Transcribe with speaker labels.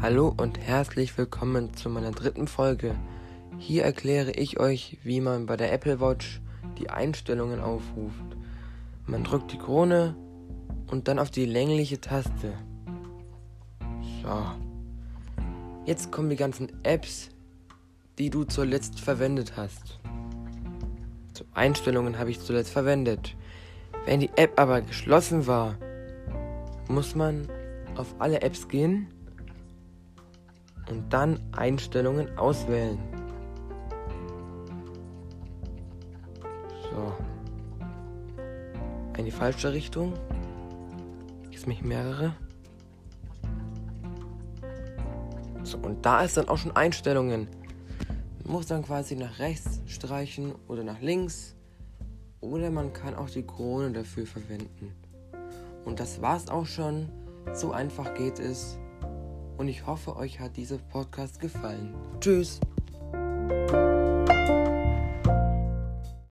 Speaker 1: Hallo und herzlich willkommen zu meiner dritten Folge. Hier erkläre ich euch, wie man bei der Apple Watch die Einstellungen aufruft. Man drückt die Krone und dann auf die längliche Taste. So. Jetzt kommen die ganzen Apps, die du zuletzt verwendet hast. Zu Einstellungen habe ich zuletzt verwendet. Wenn die App aber geschlossen war, muss man auf alle Apps gehen und dann Einstellungen auswählen. So. In die falsche Richtung. Jetzt mich mehrere. So, und da ist dann auch schon Einstellungen. Man muss dann quasi nach rechts streichen oder nach links. Oder man kann auch die Krone dafür verwenden. Und das war's auch schon. So einfach geht es und ich hoffe, euch hat dieser Podcast gefallen. Tschüss!